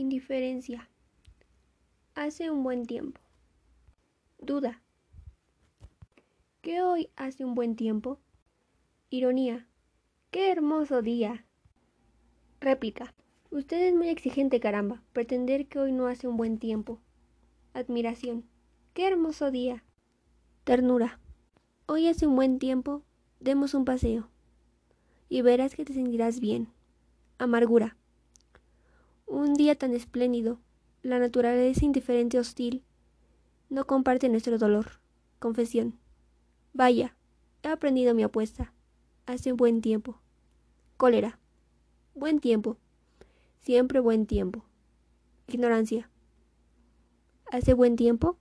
Indiferencia. Hace un buen tiempo. Duda. ¿Qué hoy hace un buen tiempo? Ironía. ¡Qué hermoso día! Réplica. Usted es muy exigente, caramba. Pretender que hoy no hace un buen tiempo. Admiración. ¡Qué hermoso día! Ternura. Hoy hace un buen tiempo. Demos un paseo. Y verás que te sentirás bien. Amargura. Un día tan espléndido. La naturaleza indiferente hostil. No comparte nuestro dolor. Confesión. Vaya, he aprendido mi apuesta. Hace buen tiempo. Cólera. Buen tiempo. Siempre buen tiempo. Ignorancia. ¿Hace buen tiempo?